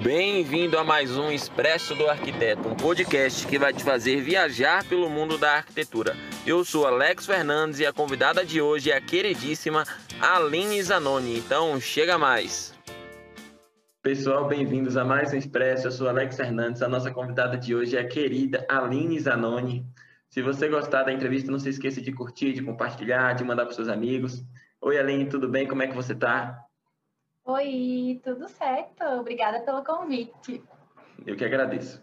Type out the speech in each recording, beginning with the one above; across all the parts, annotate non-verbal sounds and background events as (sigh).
Bem-vindo a mais um Expresso do Arquiteto, um podcast que vai te fazer viajar pelo mundo da arquitetura. Eu sou Alex Fernandes e a convidada de hoje é a queridíssima Aline Zanoni. Então, chega mais. Pessoal, bem-vindos a mais um Expresso. Eu sou Alex Fernandes. A nossa convidada de hoje é a querida Aline Zanoni. Se você gostar da entrevista, não se esqueça de curtir, de compartilhar, de mandar para seus amigos. Oi, Aline, tudo bem? Como é que você está? Oi, tudo certo? Obrigada pelo convite. Eu que agradeço.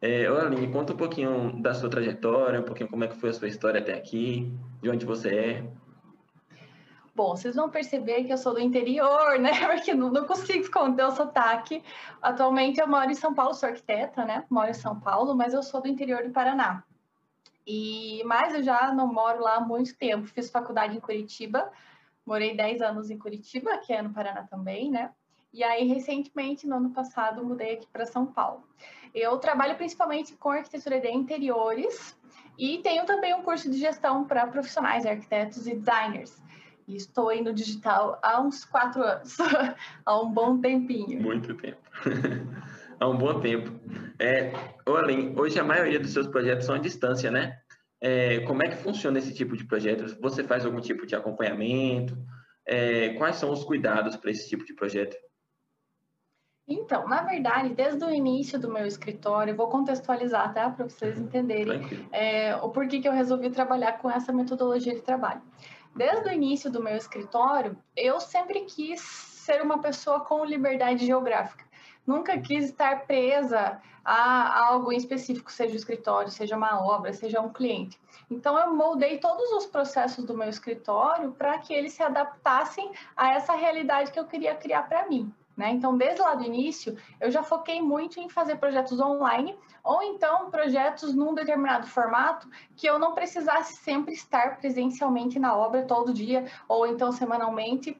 É, Aline, conta um pouquinho da sua trajetória, um pouquinho como é que foi a sua história até aqui, de onde você é. Bom, vocês vão perceber que eu sou do interior, né? (laughs) Porque não, não consigo esconder o sotaque. Atualmente eu moro em São Paulo, sou arquiteta, né? Moro em São Paulo, mas eu sou do interior do Paraná. E mas eu já não moro lá há muito tempo. Fiz faculdade em Curitiba, Morei 10 anos em Curitiba, que é no Paraná também, né? E aí, recentemente, no ano passado, mudei aqui para São Paulo. Eu trabalho principalmente com arquitetura de interiores e tenho também um curso de gestão para profissionais, arquitetos e designers. E estou aí no digital há uns quatro anos, (laughs) há um bom tempinho. Muito tempo. (laughs) há um bom tempo. É, hoje a maioria dos seus projetos são à distância, né? É, como é que funciona esse tipo de projeto? Você faz algum tipo de acompanhamento? É, quais são os cuidados para esse tipo de projeto? Então, na verdade, desde o início do meu escritório, vou contextualizar, tá? Para vocês entenderem é, o porquê que eu resolvi trabalhar com essa metodologia de trabalho. Desde o início do meu escritório, eu sempre quis ser uma pessoa com liberdade geográfica nunca quis estar presa a algo em específico, seja o escritório, seja uma obra, seja um cliente. Então, eu moldei todos os processos do meu escritório para que eles se adaptassem a essa realidade que eu queria criar para mim. Né? Então, desde lá do início, eu já foquei muito em fazer projetos online ou então projetos num determinado formato que eu não precisasse sempre estar presencialmente na obra todo dia ou então semanalmente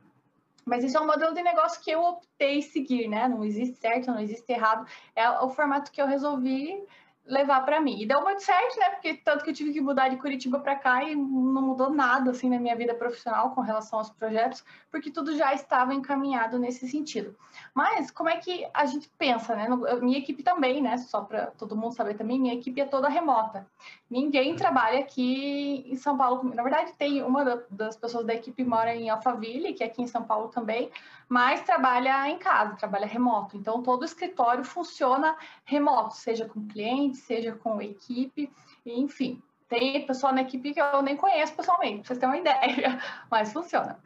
mas isso é um modelo de negócio que eu optei seguir, né? Não existe certo, não existe errado. É o formato que eu resolvi levar para mim. E deu muito certo, né? Porque tanto que eu tive que mudar de Curitiba para cá e não mudou nada assim na minha vida profissional com relação aos projetos, porque tudo já estava encaminhado nesse sentido. Mas como é que a gente pensa, né? Minha equipe também, né? Só para todo mundo saber também, minha equipe é toda remota. Ninguém trabalha aqui em São Paulo. Na verdade, tem uma das pessoas da equipe mora em Alphaville, que é aqui em São Paulo também, mas trabalha em casa, trabalha remoto. Então, todo o escritório funciona remoto, seja com cliente, seja com equipe, enfim. Tem pessoal na equipe que eu nem conheço pessoalmente, para vocês terem uma (laughs) ideia, mas funciona.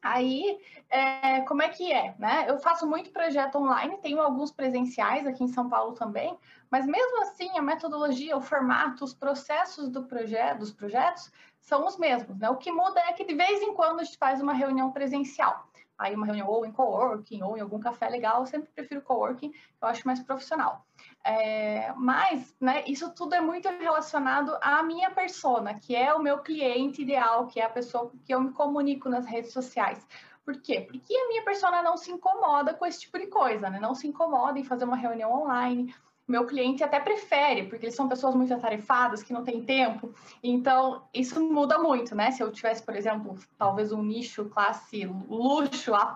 Aí, é, como é que é? Né? Eu faço muito projeto online, tenho alguns presenciais aqui em São Paulo também, mas mesmo assim a metodologia, o formato, os processos do projeto, dos projetos são os mesmos. Né? O que muda é que de vez em quando a gente faz uma reunião presencial aí uma reunião ou em coworking ou em algum café legal, eu sempre prefiro coworking, eu acho mais profissional. É, mas, né, isso tudo é muito relacionado à minha persona, que é o meu cliente ideal, que é a pessoa com que eu me comunico nas redes sociais. Por quê? Porque a minha persona não se incomoda com esse tipo de coisa, né? Não se incomoda em fazer uma reunião online, meu cliente até prefere, porque eles são pessoas muito atarefadas, que não têm tempo. Então, isso muda muito, né? Se eu tivesse, por exemplo, talvez um nicho classe luxo, A+,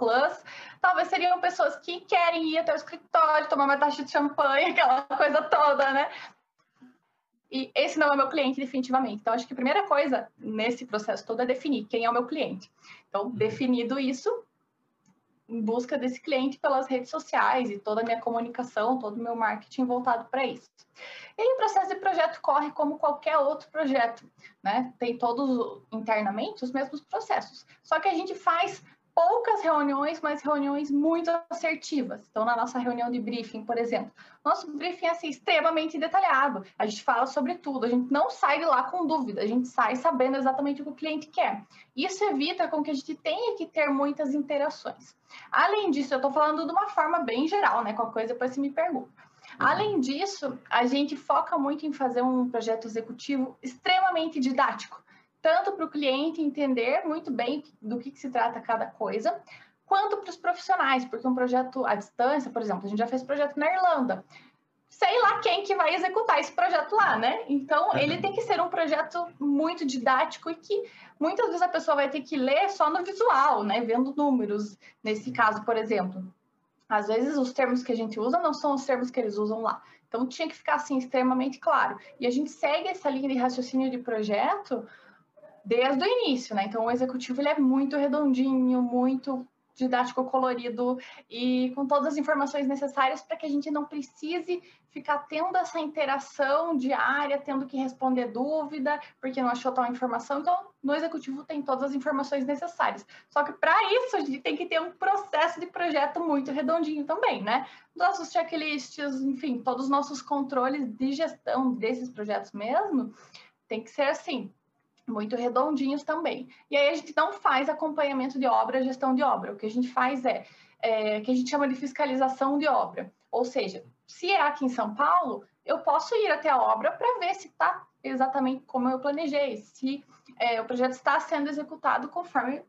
talvez seriam pessoas que querem ir até o escritório, tomar uma taxa de champanhe, (laughs) aquela coisa toda, né? E esse não é meu cliente, definitivamente. Então, acho que a primeira coisa nesse processo todo é definir quem é o meu cliente. Então, definido isso, em busca desse cliente pelas redes sociais e toda a minha comunicação, todo o meu marketing voltado para isso. E o processo de projeto corre como qualquer outro projeto, né? Tem todos internamente os mesmos processos. Só que a gente faz poucas reuniões, mas reuniões muito assertivas. Então, na nossa reunião de briefing, por exemplo, nosso briefing é assim, extremamente detalhado. A gente fala sobre tudo, a gente não sai de lá com dúvida, a gente sai sabendo exatamente o que o cliente quer. Isso evita com que a gente tenha que ter muitas interações. Além disso, eu estou falando de uma forma bem geral, né? Qualquer coisa depois você me pergunta. Além disso, a gente foca muito em fazer um projeto executivo extremamente didático tanto para o cliente entender muito bem do que, que se trata cada coisa, quanto para os profissionais, porque um projeto à distância, por exemplo, a gente já fez projeto na Irlanda. Sei lá quem que vai executar esse projeto lá, né? Então, ele tem que ser um projeto muito didático e que muitas vezes a pessoa vai ter que ler só no visual, né? Vendo números, nesse caso, por exemplo. às vezes os termos que a gente usa não são os termos que eles usam lá. Então tinha que ficar assim extremamente claro. E a gente segue essa linha de raciocínio de projeto desde o início, né? Então o executivo ele é muito redondinho, muito didático colorido e com todas as informações necessárias para que a gente não precise ficar tendo essa interação diária, tendo que responder dúvida, porque não achou tal informação. Então, no executivo tem todas as informações necessárias. Só que para isso a gente tem que ter um processo de projeto muito redondinho também, né? Nossos checklists, enfim, todos os nossos controles de gestão desses projetos mesmo, tem que ser assim, muito redondinhos também. E aí a gente não faz acompanhamento de obra, gestão de obra. O que a gente faz é, é que a gente chama de fiscalização de obra. Ou seja, se é aqui em São Paulo, eu posso ir até a obra para ver se está exatamente como eu planejei, se é, o projeto está sendo executado conforme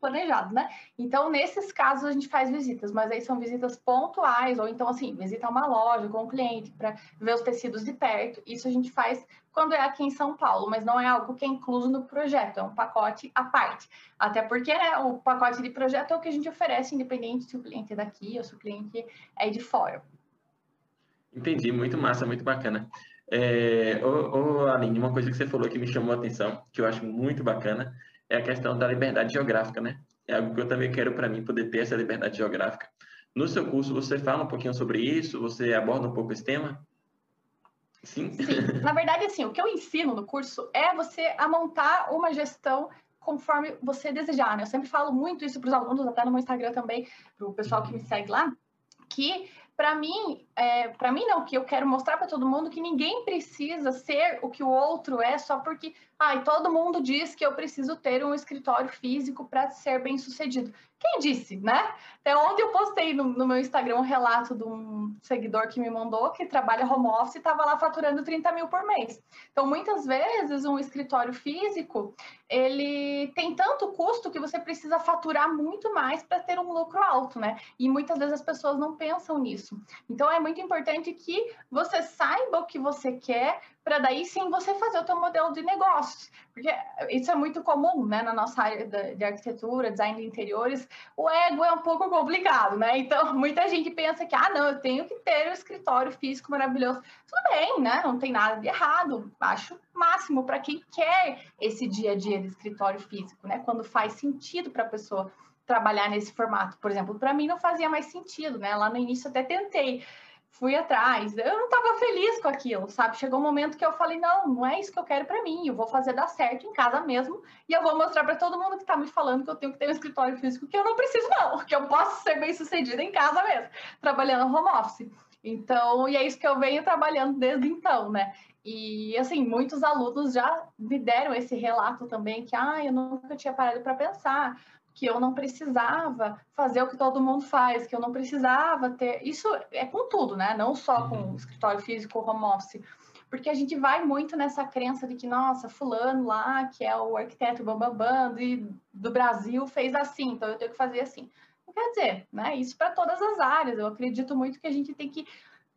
planejado, né? Então, nesses casos, a gente faz visitas, mas aí são visitas pontuais, ou então, assim, visita uma loja com o cliente para ver os tecidos de perto. Isso a gente faz quando é aqui em São Paulo, mas não é algo que é incluso no projeto, é um pacote à parte. Até porque né, o pacote de projeto é o que a gente oferece, independente se o cliente é daqui ou se o cliente é de fora. Entendi, muito massa, muito bacana. É, ô, ô, Aline, uma coisa que você falou que me chamou a atenção, que eu acho muito bacana, é a questão da liberdade geográfica, né? É algo que eu também quero para mim poder ter essa liberdade geográfica. No seu curso, você fala um pouquinho sobre isso? Você aborda um pouco esse tema? Sim. Sim. (laughs) Na verdade, assim, o que eu ensino no curso é você a montar uma gestão conforme você desejar, né? Eu sempre falo muito isso para os alunos, até no meu Instagram também, para o pessoal que me segue lá, que para mim, é, para mim não, que eu quero mostrar para todo mundo que ninguém precisa ser o que o outro é só porque, ai, todo mundo diz que eu preciso ter um escritório físico para ser bem sucedido. Quem disse, né? Até ontem eu postei no, no, meu Instagram um relato de um seguidor que me mandou que trabalha home office e estava lá faturando 30 mil por mês. Então, muitas vezes, um escritório físico, ele tem tanto custo que você precisa faturar muito mais para ter um lucro alto, né? E muitas vezes as pessoas não pensam nisso. Então, é muito importante que você saiba o que você quer, para daí sim você fazer o teu modelo de negócios. Porque isso é muito comum, né, na nossa área de arquitetura, design de interiores, o ego é um pouco complicado, né? Então, (laughs) muita gente pensa que, ah, não, eu tenho que ter um escritório físico maravilhoso. Tudo bem, né? Não tem nada de errado. Acho máximo para quem quer esse dia a dia de escritório físico, né? Quando faz sentido para a pessoa trabalhar nesse formato. Por exemplo, para mim não fazia mais sentido, né? Lá no início até tentei fui atrás. Eu não estava feliz com aquilo, sabe? Chegou um momento que eu falei: não, não é isso que eu quero para mim. Eu vou fazer dar certo em casa mesmo e eu vou mostrar para todo mundo que está me falando que eu tenho que ter um escritório físico que eu não preciso, não, (laughs) que eu posso ser bem sucedida em casa mesmo, trabalhando home office. Então, e é isso que eu venho trabalhando desde então, né? E assim, muitos alunos já me deram esse relato também que, ah, eu nunca tinha parado para pensar que eu não precisava fazer o que todo mundo faz, que eu não precisava ter. Isso é com tudo, né? Não só com uhum. escritório físico, home office. Porque a gente vai muito nessa crença de que, nossa, fulano lá, que é o arquiteto bambambam do, do Brasil, fez assim, então eu tenho que fazer assim. Não quer dizer, né? Isso para todas as áreas. Eu acredito muito que a gente tem que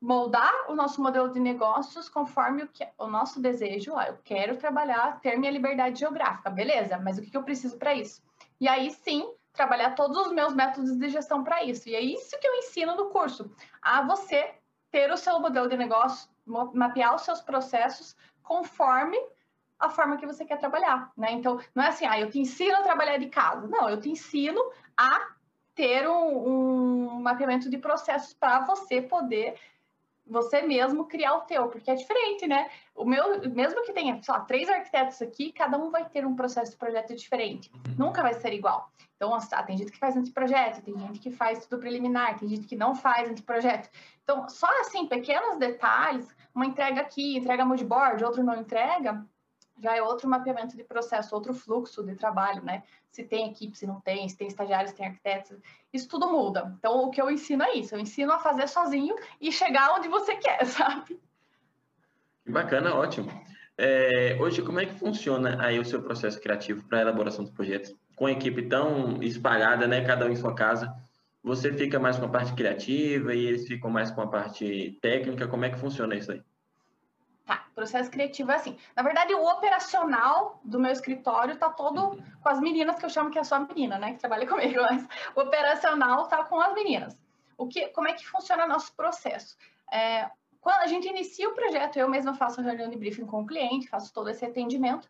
moldar o nosso modelo de negócios conforme o, que, o nosso desejo. Ah, eu quero trabalhar, ter minha liberdade geográfica, beleza, mas o que eu preciso para isso? E aí sim, trabalhar todos os meus métodos de gestão para isso. E é isso que eu ensino no curso, a você ter o seu modelo de negócio, mapear os seus processos conforme a forma que você quer trabalhar, né? Então, não é assim, ah, eu te ensino a trabalhar de casa. Não, eu te ensino a ter um, um mapeamento de processos para você poder você mesmo criar o teu, porque é diferente, né? O meu, mesmo que tenha, sei lá, três arquitetos aqui, cada um vai ter um processo de projeto diferente. Uhum. Nunca vai ser igual. Então, ah, tem gente que faz anteprojeto, tem gente que faz tudo preliminar, tem gente que não faz anteprojeto. Então, só assim, pequenos detalhes, uma entrega aqui, entrega moodboard, outro não entrega, já é outro mapeamento de processo, outro fluxo de trabalho, né? Se tem equipe, se não tem, se tem estagiários, se tem arquitetos, isso tudo muda. Então, o que eu ensino é isso, eu ensino a fazer sozinho e chegar onde você quer, (laughs) sabe? Que bacana, ótimo. É, hoje, como é que funciona aí o seu processo criativo para a elaboração dos projetos? Com a equipe tão espalhada, né, cada um em sua casa, você fica mais com a parte criativa e eles ficam mais com a parte técnica, como é que funciona isso aí? Processo criativo é assim. Na verdade, o operacional do meu escritório tá todo com as meninas, que eu chamo que é só menina, né? Que trabalha (laughs) comigo, mas o operacional tá com as meninas. o que, como é que funciona nosso processo? É, quando a gente inicia o projeto, eu mesma faço reunião de briefing com o cliente, faço todo esse atendimento,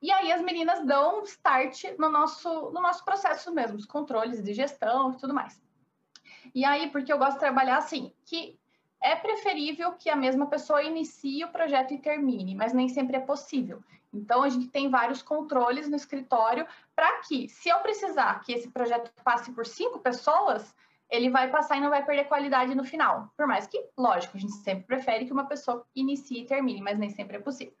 e aí as meninas dão start no nosso, no nosso processo mesmo, os controles de gestão e tudo mais. E aí, porque eu gosto de trabalhar assim, que é preferível que a mesma pessoa inicie o projeto e termine, mas nem sempre é possível. Então, a gente tem vários controles no escritório para que, se eu precisar que esse projeto passe por cinco pessoas, ele vai passar e não vai perder qualidade no final. Por mais que, lógico, a gente sempre prefere que uma pessoa inicie e termine, mas nem sempre é possível.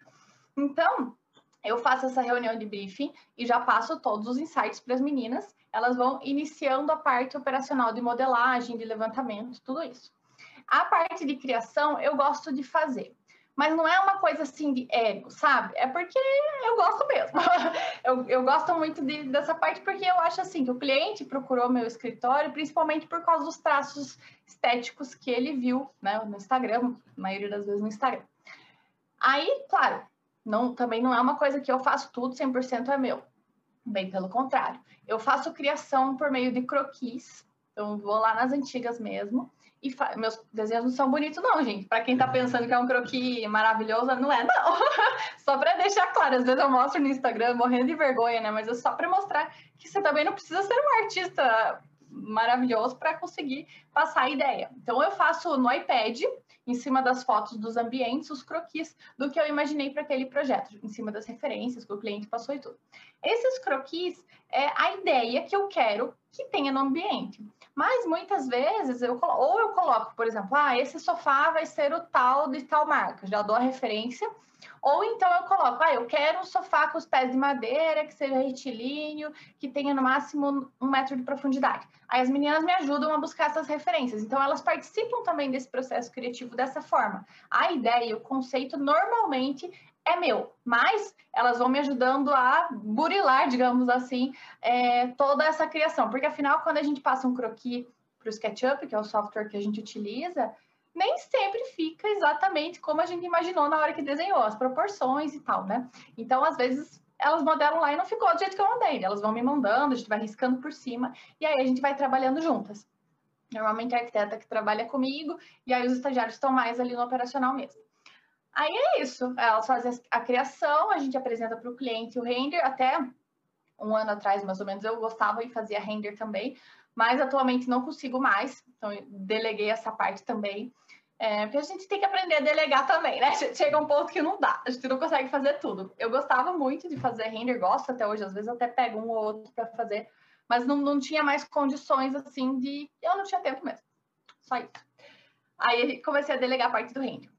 Então, eu faço essa reunião de briefing e já passo todos os insights para as meninas. Elas vão iniciando a parte operacional de modelagem, de levantamento, tudo isso. A parte de criação eu gosto de fazer mas não é uma coisa assim de ego, sabe? É porque eu gosto mesmo. (laughs) eu, eu gosto muito de, dessa parte porque eu acho assim que o cliente procurou meu escritório principalmente por causa dos traços estéticos que ele viu né, no Instagram, na maioria das vezes no Instagram. Aí, claro, não, também não é uma coisa que eu faço tudo 100% é meu. Bem pelo contrário. Eu faço criação por meio de croquis. Então, vou lá nas antigas mesmo e meus desenhos não são bonitos, não, gente. Para quem está pensando que é um croquis maravilhoso, não é, não. (laughs) só para deixar claro, às vezes eu mostro no Instagram morrendo de vergonha, né? Mas é só para mostrar que você também não precisa ser um artista maravilhoso para conseguir passar a ideia. Então eu faço no iPad, em cima das fotos dos ambientes, os croquis do que eu imaginei para aquele projeto, em cima das referências que o cliente passou e tudo. Esses croquis é a ideia que eu quero que tenha no ambiente. Mas muitas vezes eu ou eu coloco, por exemplo, ah, esse sofá vai ser o tal de tal marca, já dou a referência, ou então eu coloco, ah, eu quero um sofá com os pés de madeira, que seja retilíneo, que tenha no máximo um metro de profundidade. Aí as meninas me ajudam a buscar essas referências. Então elas participam também desse processo criativo dessa forma. A ideia, o conceito normalmente é meu, mas elas vão me ajudando a burilar, digamos assim, é, toda essa criação. Porque afinal, quando a gente passa um croquis para o SketchUp, que é o software que a gente utiliza, nem sempre fica exatamente como a gente imaginou na hora que desenhou, as proporções e tal, né? Então, às vezes, elas modelam lá e não ficou do jeito que eu mandei. Elas vão me mandando, a gente vai riscando por cima, e aí a gente vai trabalhando juntas. Normalmente a arquiteta que trabalha comigo, e aí os estagiários estão mais ali no operacional mesmo. Aí é isso, elas fazem a criação, a gente apresenta para o cliente o render, até um ano atrás, mais ou menos, eu gostava e fazia render também, mas atualmente não consigo mais, então deleguei essa parte também. É, porque a gente tem que aprender a delegar também, né? Chega um ponto que não dá, a gente não consegue fazer tudo. Eu gostava muito de fazer render, gosto até hoje, às vezes até pego um ou outro para fazer, mas não, não tinha mais condições assim de. Eu não tinha tempo mesmo. Só isso. Aí comecei a delegar a parte do render.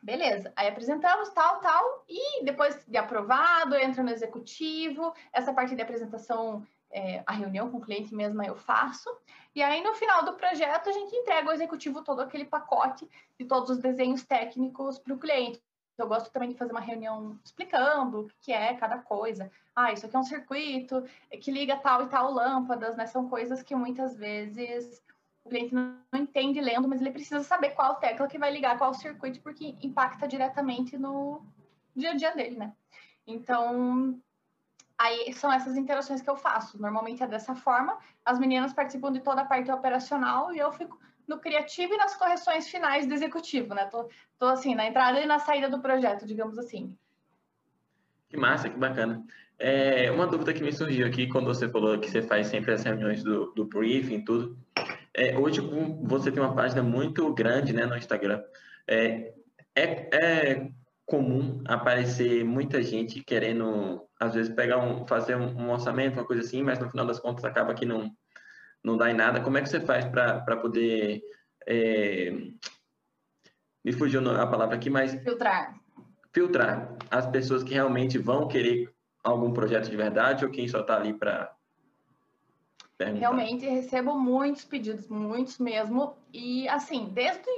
Beleza, aí apresentamos tal, tal, e depois de aprovado, entra no executivo, essa parte de apresentação, é, a reunião com o cliente mesma eu faço, e aí no final do projeto a gente entrega ao executivo todo aquele pacote de todos os desenhos técnicos para o cliente. Eu gosto também de fazer uma reunião explicando o que é cada coisa. Ah, isso aqui é um circuito que liga tal e tal lâmpadas, né? São coisas que muitas vezes cliente não entende lendo, mas ele precisa saber qual tecla que vai ligar qual circuito, porque impacta diretamente no dia a dia dele, né? Então, aí são essas interações que eu faço. Normalmente é dessa forma. As meninas participam de toda a parte operacional e eu fico no criativo e nas correções finais do executivo, né? Tô, tô assim, na entrada e na saída do projeto, digamos assim. Que massa, que bacana. É, uma dúvida que me surgiu aqui quando você falou que você faz sempre as reuniões do, do briefing, tudo. É, hoje você tem uma página muito grande né, no Instagram. É, é, é comum aparecer muita gente querendo, às vezes, pegar um, fazer um, orçamento, uma coisa assim, mas no final das contas acaba que não, não dá em nada. Como é que você faz para poder. É, me fugiu a palavra aqui, mas. Filtrar. Filtrar as pessoas que realmente vão querer algum projeto de verdade ou quem só está ali para Perguntar. Realmente recebo muitos pedidos, muitos mesmo. E assim, desde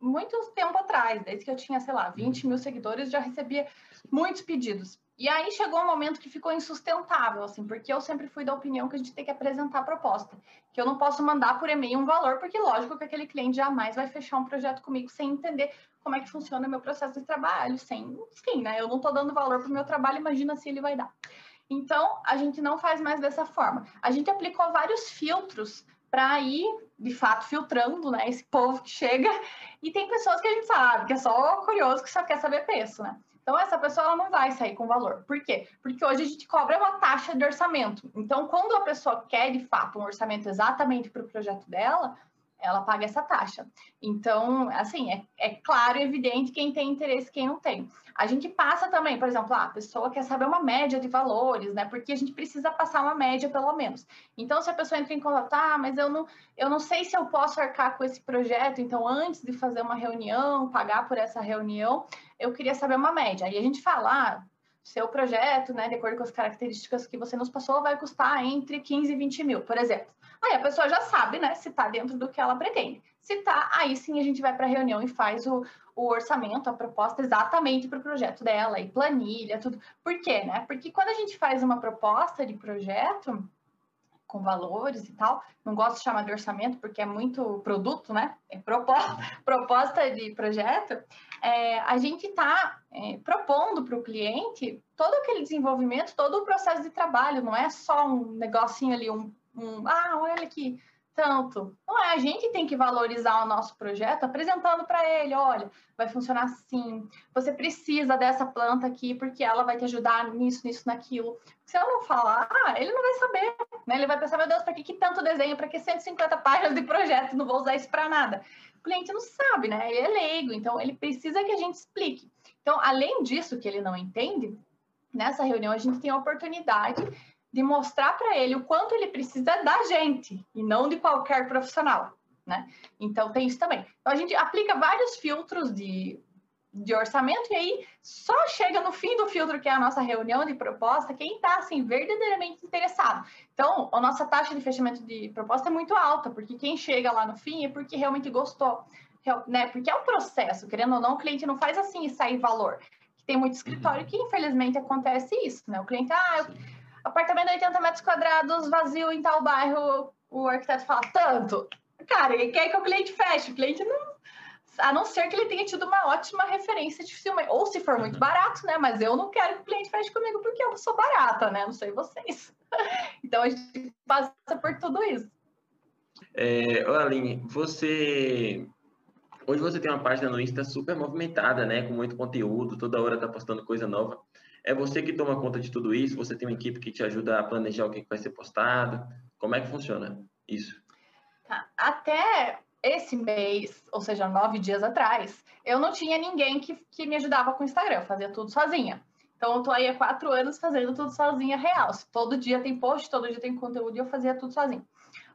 muito tempo atrás, desde que eu tinha, sei lá, 20 mil seguidores, já recebia muitos pedidos. E aí chegou um momento que ficou insustentável, assim, porque eu sempre fui da opinião que a gente tem que apresentar a proposta. Que eu não posso mandar por e-mail um valor, porque lógico que aquele cliente jamais vai fechar um projeto comigo sem entender como é que funciona o meu processo de trabalho, sem, enfim, né? Eu não estou dando valor para o meu trabalho, imagina se ele vai dar. Então, a gente não faz mais dessa forma. A gente aplicou vários filtros para ir, de fato, filtrando né, esse povo que chega. E tem pessoas que a gente sabe que é só curioso que só quer saber preço, né? Então, essa pessoa ela não vai sair com valor. Por quê? Porque hoje a gente cobra uma taxa de orçamento. Então, quando a pessoa quer, de fato, um orçamento exatamente para o projeto dela, ela paga essa taxa. Então, assim, é, é claro e evidente quem tem interesse e quem não tem. A gente passa também, por exemplo, ah, a pessoa quer saber uma média de valores, né? Porque a gente precisa passar uma média, pelo menos. Então, se a pessoa entra em contato, ah, mas eu não, eu não sei se eu posso arcar com esse projeto, então, antes de fazer uma reunião, pagar por essa reunião, eu queria saber uma média. E a gente fala, ah, seu projeto, né, de acordo com as características que você nos passou, vai custar entre 15 e 20 mil, por exemplo. Aí a pessoa já sabe, né, se está dentro do que ela pretende. Se está, aí sim a gente vai para a reunião e faz o, o orçamento, a proposta exatamente para o projeto dela, e planilha, tudo. Por quê, né? Porque quando a gente faz uma proposta de projeto, com valores e tal. Não gosto de chamar de orçamento porque é muito produto, né? É proposta, (laughs) proposta de projeto. É, a gente está é, propondo para o cliente todo aquele desenvolvimento, todo o processo de trabalho, não é só um negocinho ali, um, um ah, olha aqui, tanto. Não é, a gente tem que valorizar o nosso projeto apresentando para ele, olha, vai funcionar assim, você precisa dessa planta aqui porque ela vai te ajudar nisso, nisso, naquilo. Se eu não falar, ele não vai saber, né? Ele vai pensar, meu Deus, para que, que tanto desenho, para que 150 páginas de projeto, não vou usar isso para nada. O cliente não sabe, né? Ele é leigo, então ele precisa que a gente explique. Então, além disso que ele não entende, nessa reunião a gente tem a oportunidade de mostrar para ele o quanto ele precisa da gente e não de qualquer profissional, né? Então tem isso também. Então a gente aplica vários filtros de, de orçamento e aí só chega no fim do filtro que é a nossa reunião de proposta quem está assim verdadeiramente interessado. Então a nossa taxa de fechamento de proposta é muito alta porque quem chega lá no fim é porque realmente gostou, né? Porque é um processo, querendo ou não, o cliente não faz assim e sai valor. Tem muito escritório uhum. que infelizmente acontece isso, né? O cliente, ah, eu apartamento de 80 metros quadrados, vazio em tal bairro, o arquiteto fala tanto. Cara, ele quer que o cliente feche, o cliente não. A não ser que ele tenha tido uma ótima referência de filme. Ou se for muito uhum. barato, né? Mas eu não quero que o cliente feche comigo porque eu sou barata, né? Não sei vocês. (laughs) Então a gente passa por tudo isso. É, Aline, você. Hoje você tem uma página no Insta super movimentada, né? Com muito conteúdo, toda hora tá postando coisa nova. É você que toma conta de tudo isso? Você tem uma equipe que te ajuda a planejar o que vai ser postado? Como é que funciona isso? Tá. Até esse mês, ou seja, nove dias atrás, eu não tinha ninguém que, que me ajudava com o Instagram, eu fazia tudo sozinha. Então, eu tô aí há quatro anos fazendo tudo sozinha, real. Todo dia tem post, todo dia tem conteúdo e eu fazia tudo sozinha.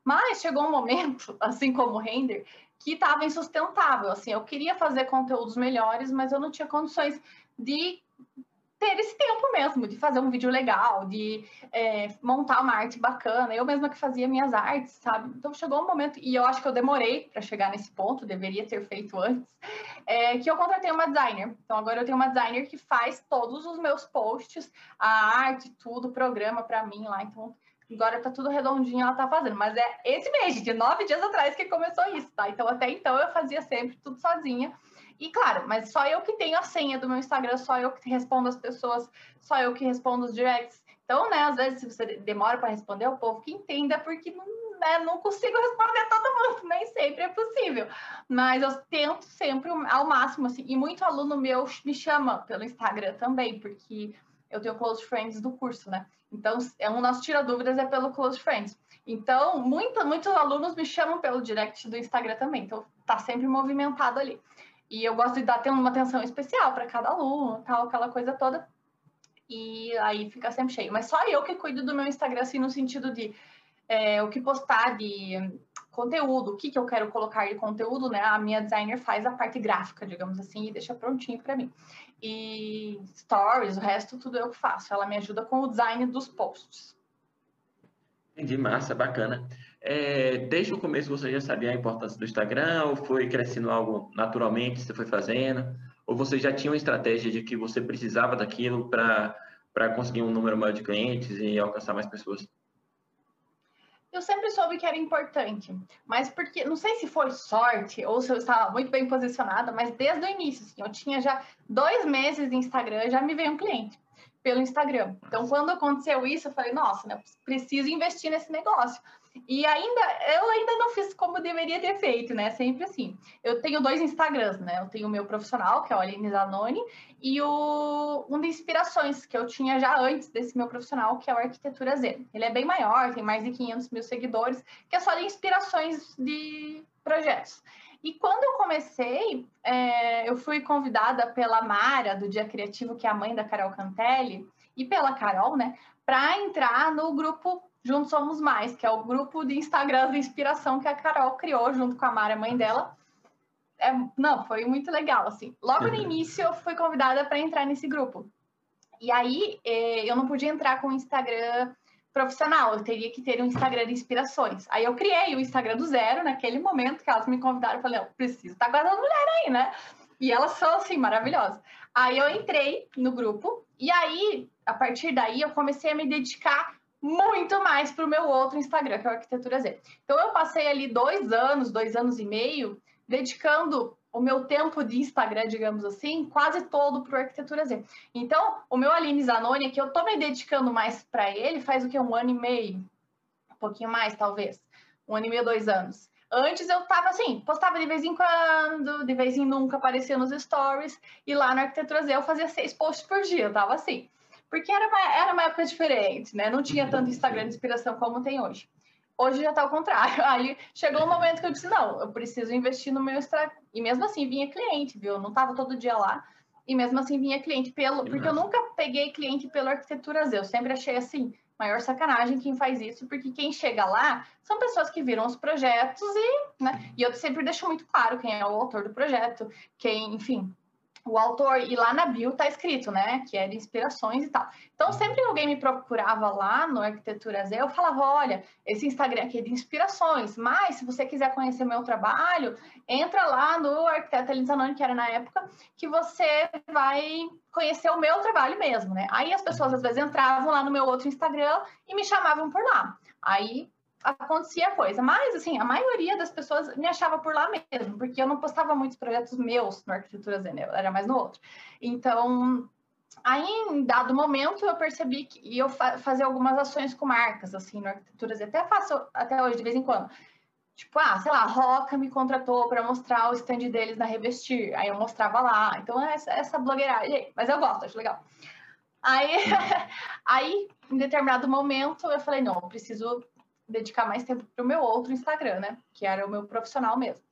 Mas chegou um momento, (laughs) assim como o render, que estava insustentável. Assim, eu queria fazer conteúdos melhores, mas eu não tinha condições de ter esse tempo mesmo de fazer um vídeo legal, de é, montar uma arte bacana. Eu mesma que fazia minhas artes, sabe? Então chegou um momento, e eu acho que eu demorei para chegar nesse ponto, deveria ter feito antes, é, que eu contratei uma designer. Então agora eu tenho uma designer que faz todos os meus posts, a arte, tudo, programa para mim lá. Então agora tá tudo redondinho, ela tá fazendo. Mas é esse mês, de nove dias atrás, que começou isso, tá? Então até então eu fazia sempre tudo sozinha. E claro, mas só eu que tenho a senha do meu Instagram, só eu que respondo as pessoas, só eu que respondo os directs. Então, né, às vezes, se você demora para responder, o povo que entenda, porque não, né, não consigo responder todo mundo, nem sempre é possível. Mas eu tento sempre ao máximo, assim, e muito aluno meu me chama pelo Instagram também, porque eu tenho close friends do curso, né? Então, é um nosso tira dúvidas é pelo close friends. Então, muito, muitos alunos me chamam pelo direct do Instagram também. Então, tá sempre movimentado ali. E eu gosto de dar uma atenção especial para cada aluno, tal, aquela coisa toda. E aí fica sempre cheio. Mas só eu que cuido do meu Instagram, assim, no sentido de é, o que postar de conteúdo, o que, que eu quero colocar de conteúdo, né? A minha designer faz a parte gráfica, digamos assim, e deixa prontinho para mim. E stories, o resto, tudo eu que faço. Ela me ajuda com o design dos posts. Entendi, massa, bacana. É, desde o começo você já sabia a importância do Instagram ou foi crescendo algo naturalmente, você foi fazendo? Ou você já tinha uma estratégia de que você precisava daquilo para conseguir um número maior de clientes e alcançar mais pessoas? Eu sempre soube que era importante, mas porque, não sei se foi sorte ou se eu estava muito bem posicionada, mas desde o início, assim, eu tinha já dois meses de Instagram, já me veio um cliente pelo Instagram. Então, quando aconteceu isso, eu falei, nossa, né, preciso investir nesse negócio. E ainda, eu ainda não fiz como deveria ter feito, né? Sempre assim. Eu tenho dois Instagrams, né? Eu tenho o meu profissional, que é o Aline Zanoni, e o um de inspirações, que eu tinha já antes desse meu profissional, que é o Arquitetura Z. Ele é bem maior, tem mais de 500 mil seguidores, que é só de inspirações de projetos. E quando eu comecei, é, eu fui convidada pela Mara, do Dia Criativo, que é a mãe da Carol Cantelli, e pela Carol, né, para entrar no grupo Juntos Somos Mais, que é o grupo de Instagram de inspiração que a Carol criou junto com a Mara, mãe dela. É, não, foi muito legal, assim. Logo no início, eu fui convidada para entrar nesse grupo. E aí, é, eu não podia entrar com o Instagram profissional, eu teria que ter um Instagram de inspirações. Aí eu criei o Instagram do zero, naquele momento que elas me convidaram, eu falei, eu preciso estar com essa mulher aí, né? E elas são, assim, maravilhosas. Aí eu entrei no grupo, e aí, a partir daí, eu comecei a me dedicar muito mais para o meu outro Instagram, que é o Arquitetura Z. Então, eu passei ali dois anos, dois anos e meio, dedicando o meu tempo de Instagram, digamos assim, quase todo para o Arquitetura Z. Então, o meu Aline Zanoni, que eu estou me dedicando mais para ele, faz o que? Um ano e meio? Um pouquinho mais, talvez. Um ano e meio, dois anos. Antes eu tava assim, postava de vez em quando, de vez em nunca aparecia nos stories, e lá no Arquitetura Z eu fazia seis posts por dia, eu tava assim. Porque era uma, era uma época diferente, né? Não tinha tanto Instagram de inspiração como tem hoje. Hoje já está ao contrário. (laughs) Aí chegou um momento que eu disse: não, eu preciso investir no meu Instagram. E mesmo assim vinha cliente, viu? Eu não estava todo dia lá. E mesmo assim vinha cliente pelo. Porque eu nunca peguei cliente pela arquitetura Z. Eu sempre achei assim, maior sacanagem quem faz isso, porque quem chega lá são pessoas que viram os projetos e, né? E eu sempre deixo muito claro quem é o autor do projeto, quem, enfim, o autor, e lá na bio tá escrito, né, que de inspirações e tal. Então, sempre alguém me procurava lá no Arquitetura Z, eu falava, olha, esse Instagram aqui é de inspirações, mas se você quiser conhecer meu trabalho, entra lá no Arquiteto Elisanoni, que era na época, que você vai conhecer o meu trabalho mesmo, né? Aí as pessoas, às vezes, entravam lá no meu outro Instagram e me chamavam por lá. Aí acontecia coisa. Mas, assim, a maioria das pessoas me achava por lá mesmo, porque eu não postava muitos projetos meus no Arquitetura Zen, era mais no outro. Então, aí, em dado momento, eu percebi que ia fa fazer algumas ações com marcas, assim, no Arquitetura Zen. Até faço, até hoje, de vez em quando. Tipo, ah, sei lá, Roca me contratou para mostrar o stand deles na Revestir. Aí eu mostrava lá. Então, é essa, essa blogueiragem. Mas eu gosto, acho legal. Aí, (laughs) aí, em determinado momento, eu falei, não, eu preciso dedicar mais tempo para o meu outro Instagram, né? Que era o meu profissional mesmo.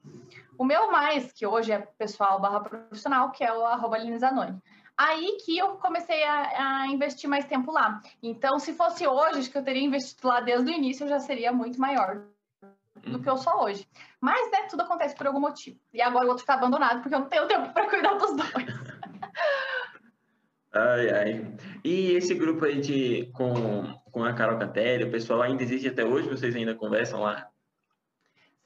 O meu mais, que hoje é pessoal barra profissional, que é o arroba Linzanoni. Aí que eu comecei a, a, investir mais tempo lá. Então, se fosse hoje, acho que eu teria investido lá desde o início, eu já seria muito maior do que eu sou hoje. Mas, né, tudo acontece por algum motivo. E agora o outro está abandonado porque eu não tenho tempo para cuidar dos dois. (laughs) Ai, ai. E esse grupo aí de, com, com a Carol Cantelli, o pessoal ainda existe até hoje? Vocês ainda conversam lá?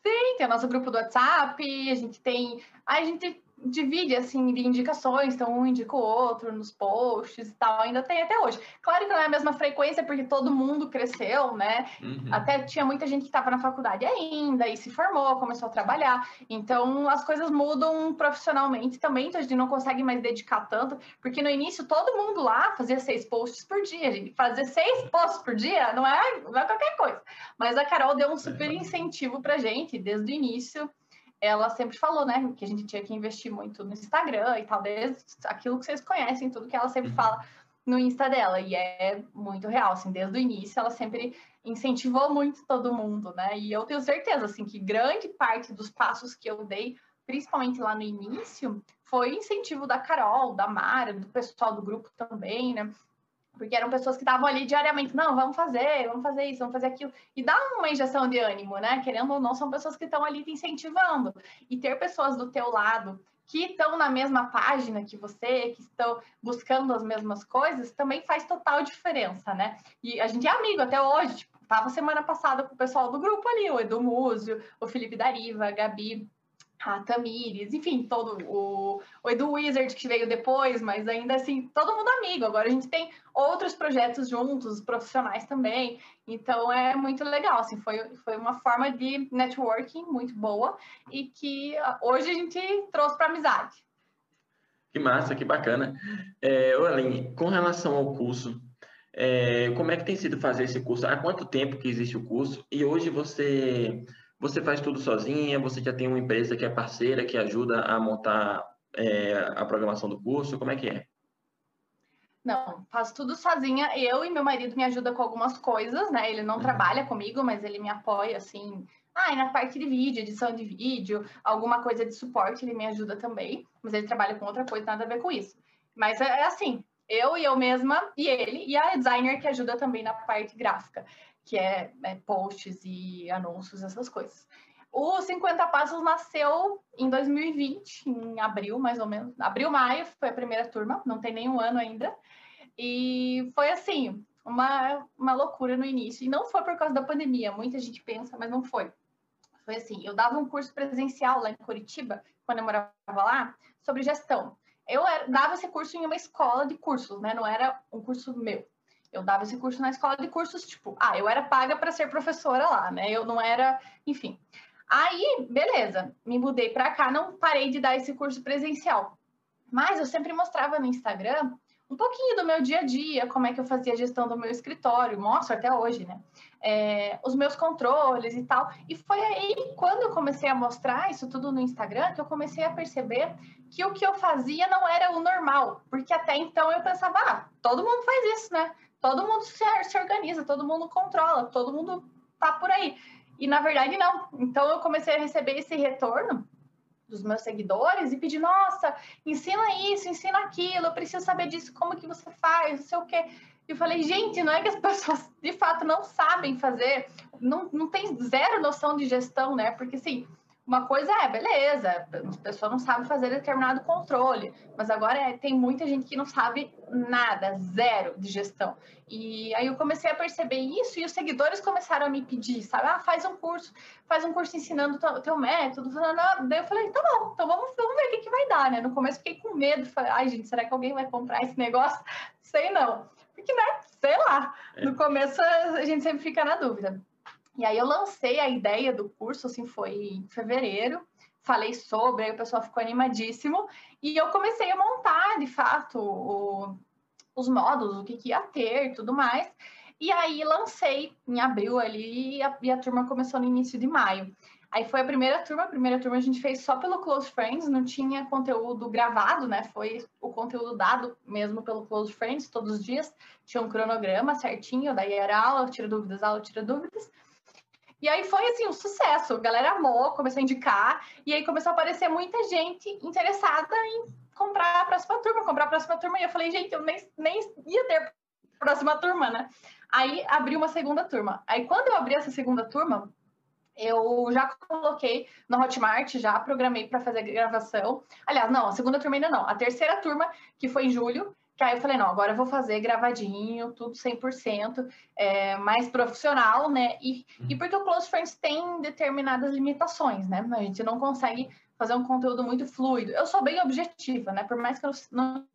Sim, tem o nosso grupo do WhatsApp, a gente tem. A gente divide assim de indicações, então um indica o outro nos posts e tal, ainda tem até hoje. Claro que não é a mesma frequência porque todo mundo cresceu, né? Uhum. Até tinha muita gente que estava na faculdade ainda e se formou, começou a trabalhar. Então as coisas mudam profissionalmente também, então a gente não consegue mais dedicar tanto, porque no início todo mundo lá fazia seis posts por dia, gente. Fazer seis posts por dia não é, não é qualquer coisa. Mas a Carol deu um super incentivo pra gente desde o início ela sempre falou, né, que a gente tinha que investir muito no Instagram e tal, desde aquilo que vocês conhecem, tudo que ela sempre uhum. fala no Insta dela, e é muito real, assim, desde o início ela sempre incentivou muito todo mundo, né, e eu tenho certeza, assim, que grande parte dos passos que eu dei, principalmente lá no início, foi incentivo da Carol, da Mara, do pessoal do grupo também, né, porque eram pessoas que estavam ali diariamente, não, vamos fazer, vamos fazer isso, vamos fazer aquilo, e dá uma injeção de ânimo, né? Querendo ou não, são pessoas que estão ali te incentivando. E ter pessoas do teu lado que estão na mesma página que você, que estão buscando as mesmas coisas, também faz total diferença, né? E a gente é amigo até hoje, tipo, tava semana passada com o pessoal do grupo ali, o Edu Múzio, o Felipe Dariva, a Gabi, a Tamires, enfim, todo o, o Edu Wizard que veio depois, mas ainda assim, todo mundo amigo. Agora a gente tem outros projetos juntos, profissionais também. Então é muito legal, assim, foi, foi uma forma de networking muito boa e que ah, hoje a gente trouxe para amizade. Que massa, que bacana. É, Aline, com relação ao curso, É, como é que tem sido fazer esse curso? Há quanto tempo que existe o curso? E hoje você você faz tudo sozinha? Você já tem uma empresa que é parceira, que ajuda a montar é, a programação do curso? Como é que é? Não, faço tudo sozinha. Eu e meu marido me ajudam com algumas coisas, né? Ele não uhum. trabalha comigo, mas ele me apoia, assim. Ah, e na parte de vídeo, edição de vídeo, alguma coisa de suporte, ele me ajuda também. Mas ele trabalha com outra coisa, nada a ver com isso. Mas é, é assim, eu e eu mesma e ele, e a designer que ajuda também na parte gráfica, que é, é posts e anúncios, essas coisas. O 50 Passos nasceu em 2020, em abril, mais ou menos. Abril, maio, foi a primeira turma, não tem nenhum ano ainda. E foi assim, uma, uma loucura no início. E não foi por causa da pandemia, muita gente pensa, mas não foi. Foi assim, eu dava um curso presencial lá em Curitiba, quando eu morava lá, sobre gestão. Eu era, dava esse curso em uma escola de cursos, né? Não era um curso meu. Eu dava esse curso na escola de cursos, tipo, ah, eu era paga para ser professora lá, né? Eu não era, enfim. Aí, beleza, me mudei para cá, não parei de dar esse curso presencial. Mas eu sempre mostrava no Instagram um pouquinho do meu dia a dia, como é que eu fazia a gestão do meu escritório, mostro até hoje, né? É, os meus controles e tal. E foi aí, quando eu comecei a mostrar isso tudo no Instagram, que eu comecei a perceber que o que eu fazia não era o normal. Porque até então eu pensava, ah, todo mundo faz isso, né? Todo mundo se, se organiza, todo mundo controla, todo mundo tá por aí. E na verdade, não. Então eu comecei a receber esse retorno dos meus seguidores e pedir, nossa, ensina isso, ensina aquilo, eu preciso saber disso, como que você faz, não sei o quê. E eu falei, gente, não é que as (laughs) pessoas de fato não sabem fazer, não, não tem zero noção de gestão, né? Porque assim, uma coisa é, beleza, a pessoa não sabe fazer determinado controle, mas agora é, tem muita gente que não sabe nada, zero de gestão. E aí eu comecei a perceber isso e os seguidores começaram a me pedir, sabe? Ah, faz um curso, faz um curso ensinando o teu método. Daí eu falei, tá bom, então vamos, vamos ver o que, que vai dar, né? No começo fiquei com medo, falei, ai gente, será que alguém vai comprar esse negócio? (laughs) Sei não. Porque, né, sei lá, é. no começo a gente sempre fica na dúvida. E aí eu lancei a ideia do curso, assim, foi em fevereiro, falei sobre, aí o pessoal ficou animadíssimo, e eu comecei a montar, de fato, o, os módulos, o que, que ia ter tudo mais, e aí lancei em abril ali, e a, e a turma começou no início de maio. Aí foi a primeira turma, a primeira turma a gente fez só pelo Close Friends, não tinha conteúdo gravado, né? Foi o conteúdo dado mesmo pelo Close Friends todos os dias. Tinha um cronograma certinho, daí era aula, tira dúvidas, aula, tira dúvidas. E aí foi assim, um sucesso. A galera amou, começou a indicar, e aí começou a aparecer muita gente interessada em comprar a próxima turma, comprar a próxima turma. E eu falei, gente, eu nem, nem ia ter próxima turma, né? Aí abri uma segunda turma. Aí quando eu abri essa segunda turma, eu já coloquei no Hotmart, já programei para fazer gravação. Aliás, não, a segunda turma ainda não. A terceira turma, que foi em julho, que aí eu falei, não, agora eu vou fazer gravadinho, tudo 100%, é, mais profissional, né? E, e porque o Close Friends tem determinadas limitações, né? A gente não consegue fazer um conteúdo muito fluido. Eu sou bem objetiva, né? Por mais que eu não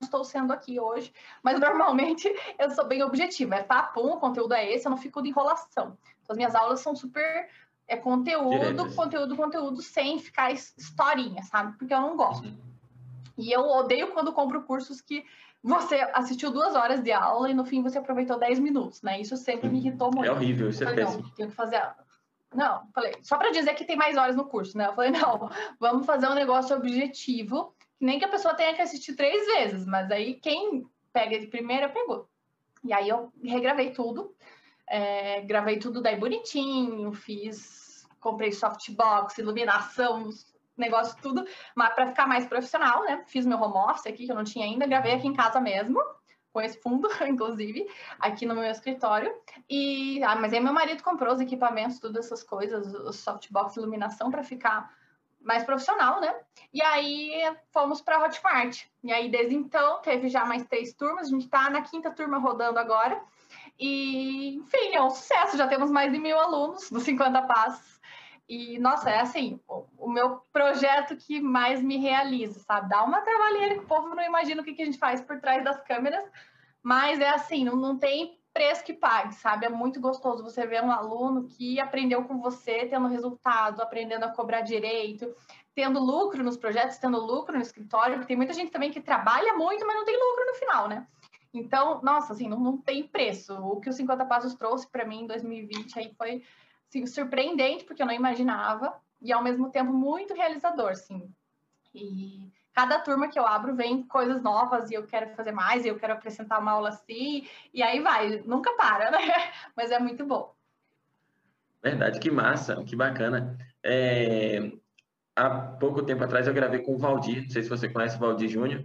estou sendo aqui hoje, mas normalmente (laughs) eu sou bem objetiva. É papo, o conteúdo é esse, eu não fico de enrolação. Então, as minhas aulas são super é conteúdo, Direto. conteúdo, conteúdo, sem ficar historinha, sabe? Porque eu não gosto. Uhum. E eu odeio quando compro cursos que você assistiu duas horas de aula e no fim você aproveitou 10 minutos, né? Isso sempre me irritou muito. É horrível, isso é falei, péssimo. Não, tenho que fazer. Não, falei, só para dizer que tem mais horas no curso, né? Eu falei, (laughs) não, vamos fazer um negócio objetivo, que nem que a pessoa tenha que assistir três vezes, mas aí quem pega de primeira pegou. E aí eu regravei tudo, é, gravei tudo daí bonitinho, fiz, comprei softbox, iluminação, negócio tudo, mas para ficar mais profissional, né? Fiz meu home office aqui, que eu não tinha ainda, gravei aqui em casa mesmo, com esse fundo, (laughs) inclusive, aqui no meu escritório. E, ah, mas aí meu marido comprou os equipamentos, todas essas coisas, o softbox, iluminação, para ficar mais profissional, né? E aí fomos para Hotmart. E aí, desde então, teve já mais três turmas, a gente está na quinta turma rodando agora. E, enfim, é um sucesso, já temos mais de mil alunos dos 50 Passos. E, nossa, é assim, o, o, meu projeto que mais me realiza, sabe? Dá uma trabalheira que o povo não imagina o que, que a gente faz por trás das câmeras, mas é assim, não, não tem preço que pague, sabe? É muito gostoso você ver um aluno que aprendeu com você, tendo resultado, aprendendo a cobrar direito, tendo lucro nos projetos, tendo lucro no escritório, porque tem muita gente também que trabalha muito, mas não tem lucro no final, né? Então, nossa, assim, não, não tem preço. O que os 50 Passos trouxe para mim em 2020 aí foi surpreendente, porque eu não imaginava, e ao mesmo tempo muito realizador, sim. E cada turma que eu abro vem coisas novas e eu quero fazer mais, e eu quero acrescentar uma aula assim, e aí vai, nunca para, né? (laughs) Mas é muito bom. Verdade, que massa, que bacana. É, há pouco tempo atrás eu gravei com o Valdir, não sei se você conhece o Valdir Júnior,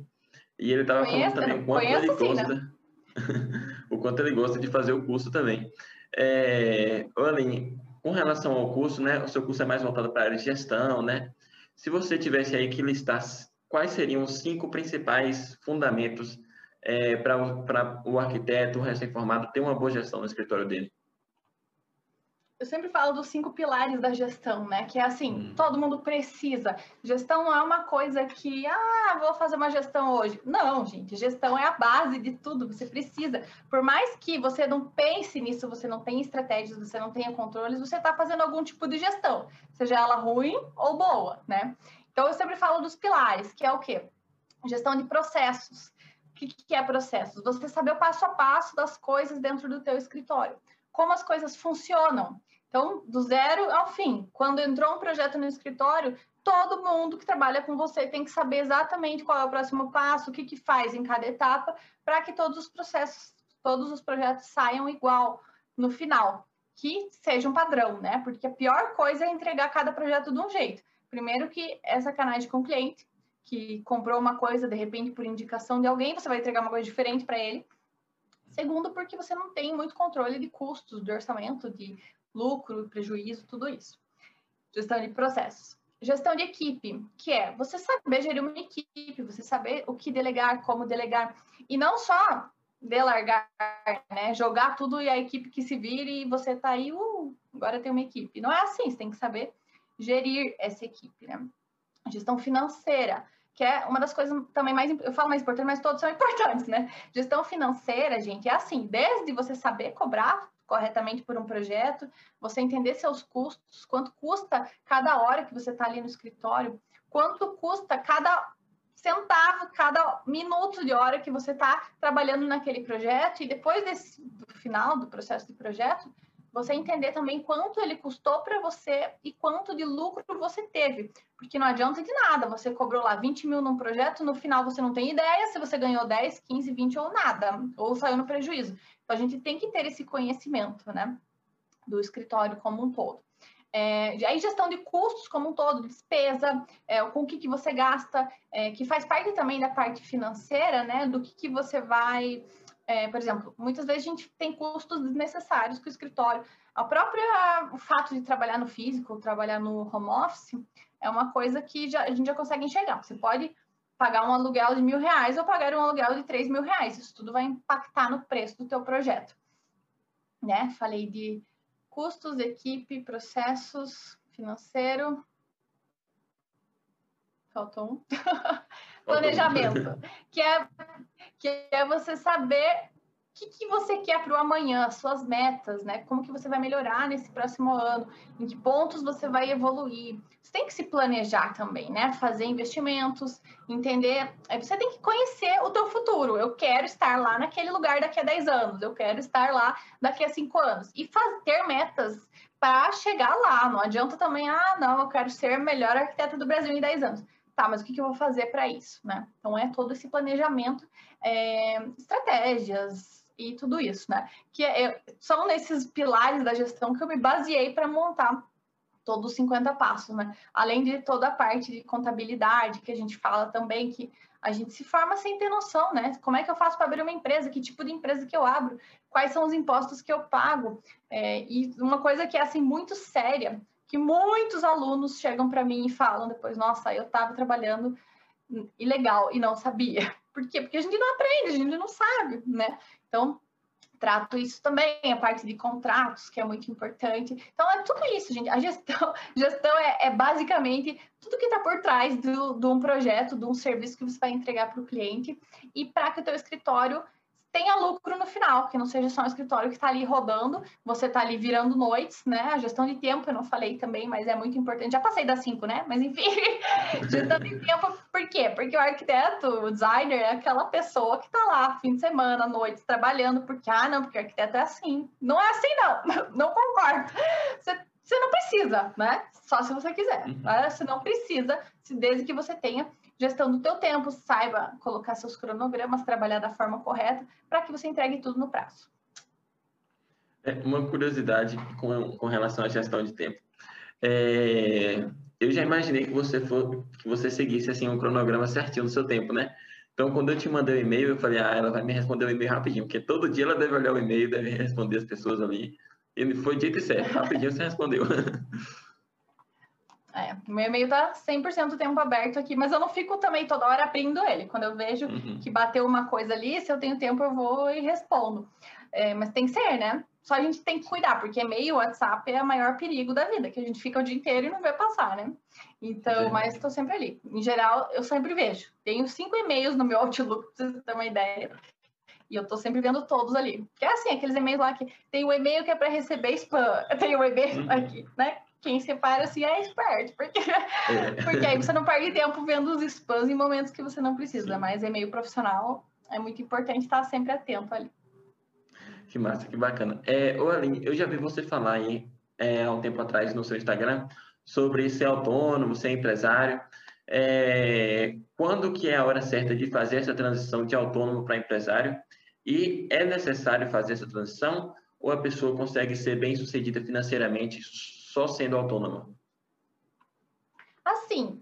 e ele estava falando também o quanto ele gosta, sim, né? (laughs) o quanto ele gosta de fazer o curso também. É, Aline, com relação ao curso, né, o seu curso é mais voltado para a área de gestão, né? Se você tivesse aí que listar quais seriam os cinco principais fundamentos é, para o arquiteto, recém-formado, ter uma boa gestão no escritório dele? Eu sempre falo dos cinco pilares da gestão, né? Que é assim, hum. todo mundo precisa. Gestão não é uma coisa que, ah, vou fazer uma gestão hoje. Não, gente, gestão é a base de tudo, você precisa. Por mais que você não pense nisso, você não tenha estratégias, você não tenha controles, você está fazendo algum tipo de gestão, seja ela ruim ou boa, né? Então eu sempre falo dos pilares, que é o quê? Gestão de processos. O que, que é processos? Você saber o passo a passo das coisas dentro do teu escritório como as coisas funcionam. Então, do zero ao fim. Quando entrou um projeto no escritório, todo mundo que trabalha com você tem que saber exatamente qual é o próximo passo, o que, que faz em cada etapa, para que todos os processos, todos os projetos saiam igual no final, que seja um padrão, né? Porque a pior coisa é entregar cada projeto de um jeito. Primeiro que é sacanagem com o cliente, que comprou uma coisa, de repente, por indicação de alguém, você vai entregar uma coisa diferente para ele. Segundo, porque você não tem muito controle de custos, de orçamento, de lucro, prejuízo, tudo isso. Gestão de processos. Gestão de equipe, que é você saber gerir uma equipe, você saber o que delegar, como delegar, e não só delargar, né? Jogar tudo e a equipe que se vire e você tá aí, uh, agora tem uma equipe. Não é assim, você tem que saber gerir essa equipe, né? Gestão financeira, que é uma das coisas também mais, eu falo mais importante, mas todos são (laughs) importantes, né? Gestão financeira, gente, é assim, desde você saber cobrar corretamente por um projeto, você entender seus custos, quanto custa cada hora que você está ali no escritório, quanto custa cada centavo, cada minuto de hora que você está trabalhando naquele projeto, e depois desse, do final do processo de projeto, você entender também quanto ele custou para você e quanto de lucro você teve. Porque não adianta de nada, você cobrou lá 20 mil num projeto, no final você não tem ideia se você ganhou 10, 15, 20 ou nada, ou saiu no prejuízo. Então, a gente tem que ter esse conhecimento, né, do escritório como um todo. É, aí gestão de custos como um todo, despesa, é, com o que, que você gasta, é, que faz parte também da parte financeira, né, do que, que você vai é, por exemplo, muitas vezes a gente tem custos desnecessários com o escritório. A própria o fato de trabalhar no físico, trabalhar no home office, é uma coisa que já, a gente já consegue enxergar. Você pode pagar um aluguel de mil reais ou pagar um aluguel de três mil reais. Isso tudo vai impactar no preço do teu projeto. Né? Falei de custos, equipe, processos, financeiro. Faltou um. (laughs) Planejamento, que é, que é você saber o que, que você quer para o amanhã, suas metas, né? Como que você vai melhorar nesse próximo ano, em que pontos você vai evoluir. Você tem que se planejar também, né? Fazer investimentos, entender. Você tem que conhecer o teu futuro. Eu quero estar lá naquele lugar daqui a 10 anos, eu quero estar lá daqui a 5 anos. E ter metas para chegar lá. Não adianta também, ah, não, eu quero ser melhor arquiteta do Brasil em 10 anos tá, mas o que eu vou fazer para isso, né? Então é todo esse planejamento, é, estratégias e tudo isso, né? Que é, são nesses pilares da gestão que eu me baseei para montar todos os 50 passos, né? Além de toda a parte de contabilidade que a gente fala também que a gente se forma sem ter noção, né? Como é que eu faço para abrir uma empresa? Que tipo de empresa que eu abro? Quais são os impostos que eu pago? É, e uma coisa que é assim muito séria que muitos alunos chegam para mim e falam depois, nossa, eu estava trabalhando ilegal e não sabia. (laughs) Por quê? Porque a gente não aprende, a gente não sabe, né? Então, trato isso também, a parte de contratos, que é muito importante. Então, é tudo isso, gente. A gestão, (laughs) gestão é, é basicamente tudo que está por trás do, de um projeto, de um serviço que você vai entregar para o cliente e para que o teu escritório tenha lucro no final, que não seja só um escritório que está ali rodando, você está ali virando noites, né? A gestão de tempo, eu não falei também, mas é muito importante. Já passei das cinco, né? Mas enfim, (laughs) Gestão de tempo, por quê? Porque o arquiteto, o designer, é aquela pessoa que está lá, fim de semana, noite, trabalhando, porque, ah, não, porque o arquiteto é assim. Não é assim, não. (laughs) Não concordo. Você, você não precisa, né? Só se você quiser. Uhum. Você não precisa, desde que você tenha gestão do teu tempo, saiba colocar seus cronogramas, trabalhar da forma correta, para que você entregue tudo no prazo. É uma curiosidade com, com relação à gestão de tempo. É, eu já imaginei que você for, que você seguisse assim um cronograma certinho do seu tempo, né? Então, quando eu te mandei o um e-mail, eu falei, ah, ela vai me responder o um e-mail rapidinho, porque todo dia ela deve olhar o e-mail, deve responder as pessoas ali. E foi dito e certo, rapidinho você respondeu. (laughs) É, meu e-mail tá 100% tempo aberto aqui, mas eu não fico também toda hora abrindo ele. Quando eu vejo uhum. que bateu uma coisa ali, se eu tenho tempo, eu vou e respondo. É, mas tem que ser, né? Só a gente tem que cuidar, porque e-mail, WhatsApp é o maior perigo da vida, que a gente fica o dia inteiro e não vê passar, né? Então, Sim. mas estou sempre ali. Em geral, eu sempre vejo. Tenho cinco e-mails no meu Outlook, pra você ter uma ideia. E eu tô sempre vendo todos ali. Que é assim, aqueles e-mails lá que tem o e-mail que é para receber spam, (laughs) tem o e-mail uhum. aqui, né? Quem separa assim é esperto, porque, é. porque aí você não perde tempo vendo os spams em momentos que você não precisa, Sim. mas e-mail profissional é muito importante estar sempre atento ali. Que massa, que bacana. É, ô Aline, eu já vi você falar aí é, há um tempo atrás no seu Instagram sobre ser autônomo, ser empresário. É, quando que é a hora certa de fazer essa transição de autônomo para empresário? E é necessário fazer essa transição ou a pessoa consegue ser bem sucedida financeiramente só sendo autônoma? Assim,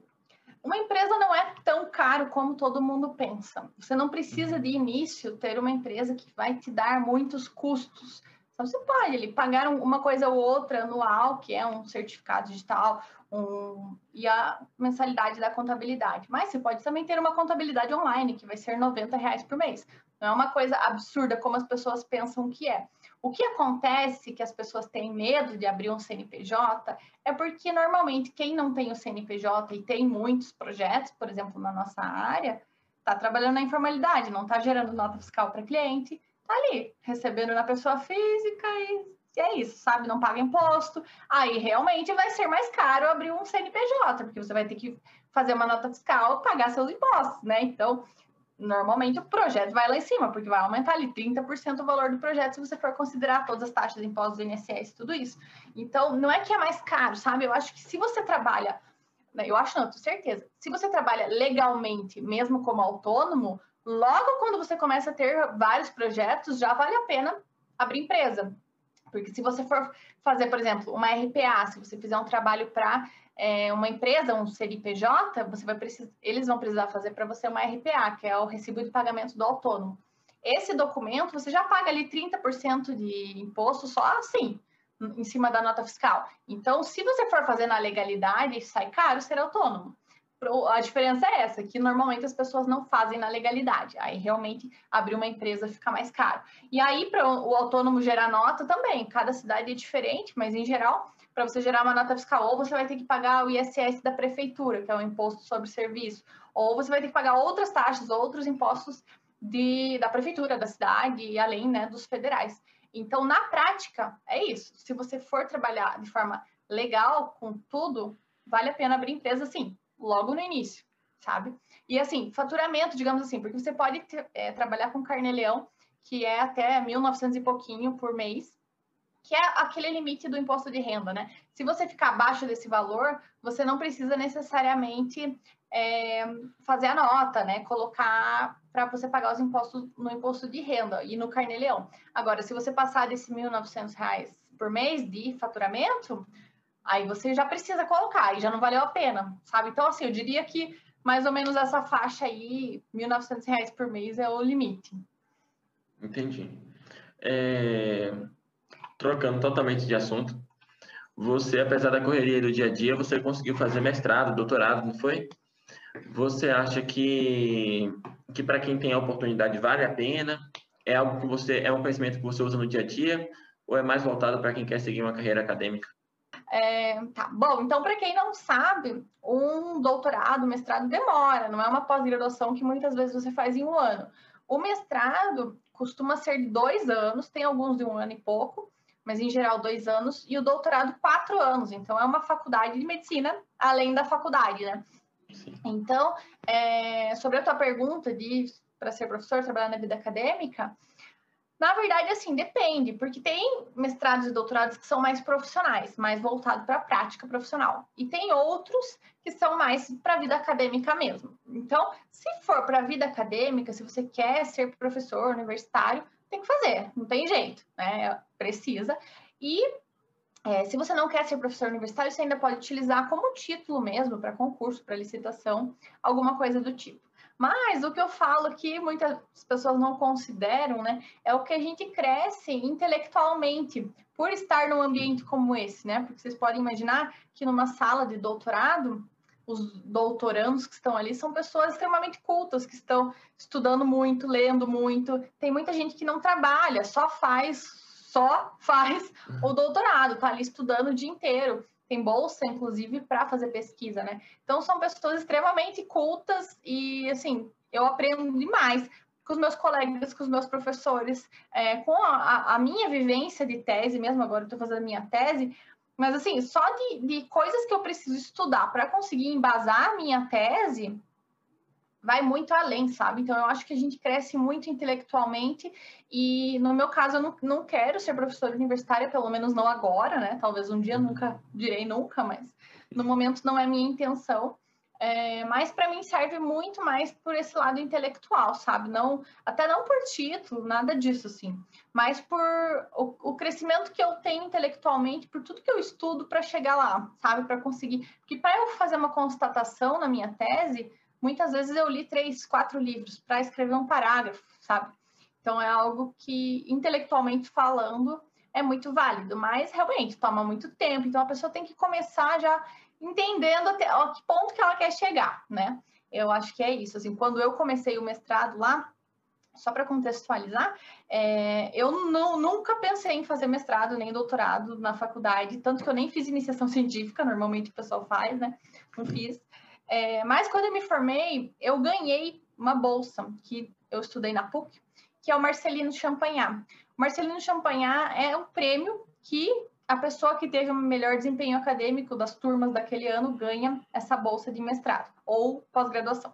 uma empresa não é tão caro como todo mundo pensa. Você não precisa uhum. de início ter uma empresa que vai te dar muitos custos. Então, você pode ali, pagar uma coisa ou outra anual, que é um certificado digital, um, e a mensalidade da contabilidade. Mas você pode também ter uma contabilidade online, que vai ser 90 reais por mês. Não é uma coisa absurda como as pessoas pensam que é. O que acontece que as pessoas têm medo de abrir um CNPJ é porque normalmente quem não tem o CNPJ e tem muitos projetos, por exemplo, na nossa área, está trabalhando na informalidade, não está gerando nota fiscal para cliente, está ali recebendo na pessoa física e é isso, sabe? Não paga imposto. Aí realmente vai ser mais caro abrir um CNPJ, porque você vai ter que fazer uma nota fiscal, pagar seus impostos, né? Então, normalmente o projeto vai lá em cima, porque vai aumentar ali 30% o valor do projeto se você for considerar todas as taxas, impostos, INSS, tudo isso. Então, não é que é mais caro, sabe? Eu acho que se você trabalha, né, eu acho não, tenho certeza, se você trabalha legalmente, mesmo como autônomo, logo quando você começa a ter vários projetos, já vale a pena abrir empresa. Porque se você for fazer, por exemplo, uma RPA, se você fizer um trabalho para é, uma empresa, um CNPJ, você vai precisar, eles vão precisar fazer para você uma RPA, que é o recibo de pagamento do autônomo. Esse documento você já paga ali 30% de imposto só assim, em cima da nota fiscal. Então, se você for fazer na legalidade, sai caro ser autônomo. A diferença é essa, que normalmente as pessoas não fazem na legalidade. Aí realmente abrir uma empresa fica mais caro. E aí, para o autônomo gerar nota também, cada cidade é diferente, mas em geral para você gerar uma nota fiscal, ou você vai ter que pagar o ISS da prefeitura, que é o imposto sobre serviço, ou você vai ter que pagar outras taxas, outros impostos de, da prefeitura, da cidade, e além né, dos federais. Então, na prática, é isso. Se você for trabalhar de forma legal com tudo, vale a pena abrir empresa, sim, logo no início, sabe? E assim, faturamento, digamos assim, porque você pode é, trabalhar com carnê-leão, que é até 1.900 e pouquinho por mês, que é aquele limite do imposto de renda, né? Se você ficar abaixo desse valor, você não precisa necessariamente é, fazer a nota, né? Colocar para você pagar os impostos no imposto de renda e no carnê-leão. Agora, se você passar desse R$ 1.900 por mês de faturamento, aí você já precisa colocar e já não valeu a pena, sabe? Então, assim, eu diria que mais ou menos essa faixa aí, R$ 1.900 por mês é o limite. Entendi. É trocando totalmente de assunto, você, apesar da correria do dia a dia, você conseguiu fazer mestrado, doutorado, não foi? Você acha que, que para quem tem a oportunidade vale a pena? É algo que você é um conhecimento que você usa no dia a dia ou é mais voltado para quem quer seguir uma carreira acadêmica? É, tá bom, então para quem não sabe, um doutorado, mestrado demora, não é uma pós-graduação que muitas vezes você faz em um ano. O mestrado costuma ser dois anos, tem alguns de um ano e pouco, mas em geral dois anos, e o doutorado quatro anos. Então é uma faculdade de medicina além da faculdade, né? Sim. Então, é, sobre a tua pergunta de para ser professor, trabalhar na vida acadêmica, na verdade, assim, depende, porque tem mestrados e doutorados que são mais profissionais, mais voltados para a prática profissional. E tem outros que são mais para a vida acadêmica mesmo. Então, se for para a vida acadêmica, se você quer ser professor universitário, tem que fazer, não tem jeito, né? Precisa. E é, se você não quer ser professor universitário, você ainda pode utilizar como título mesmo para concurso, para licitação, alguma coisa do tipo. Mas o que eu falo que muitas pessoas não consideram, né, é o que a gente cresce intelectualmente por estar num ambiente como esse, né? Porque vocês podem imaginar que numa sala de doutorado, os doutorandos que estão ali são pessoas extremamente cultas, que estão estudando muito, lendo muito. Tem muita gente que não trabalha, só faz, só faz o doutorado, tá ali estudando o dia inteiro tem bolsa, inclusive, para fazer pesquisa, né? Então, são pessoas extremamente cultas e, assim, eu aprendo demais com os meus colegas, com os meus professores, é, com a, a, minha vivência de tese, mesmo agora estou fazendo a minha tese, mas, assim, só de, de coisas que eu preciso estudar para conseguir embasar a minha tese, vai muito além, sabe? Então, eu acho que a gente cresce muito intelectualmente e, no meu caso, eu não, não quero ser professora universitária, pelo menos não agora, né? Talvez um dia uhum. nunca direi nunca, mas no momento não é minha intenção. É, mas para mim serve muito mais por esse lado intelectual, sabe? Não, até não por título, nada disso assim, mas por o, o crescimento que eu tenho intelectualmente, por tudo que eu estudo para chegar lá, sabe? Para conseguir, porque para eu fazer uma constatação na minha tese, muitas vezes eu li três, quatro livros para escrever um parágrafo, sabe? Então é algo que, intelectualmente falando, é muito válido, mas realmente toma muito tempo. Então a pessoa tem que começar já entendendo até a que ponto que ela quer chegar, né? Eu acho que é isso. Assim, quando eu comecei o mestrado lá, só para contextualizar, é, eu não, nunca pensei em fazer mestrado nem doutorado na faculdade, tanto que eu nem fiz iniciação (laughs) científica, normalmente o pessoal faz, né? Não fiz. É, mas quando eu me formei, eu ganhei uma bolsa que eu estudei na PUC, que é o Marcelino Champagnat. O Marcelino Champagnat é um prêmio que a pessoa que teve o melhor desempenho acadêmico das turmas daquele ano ganha essa bolsa de mestrado ou pós-graduação.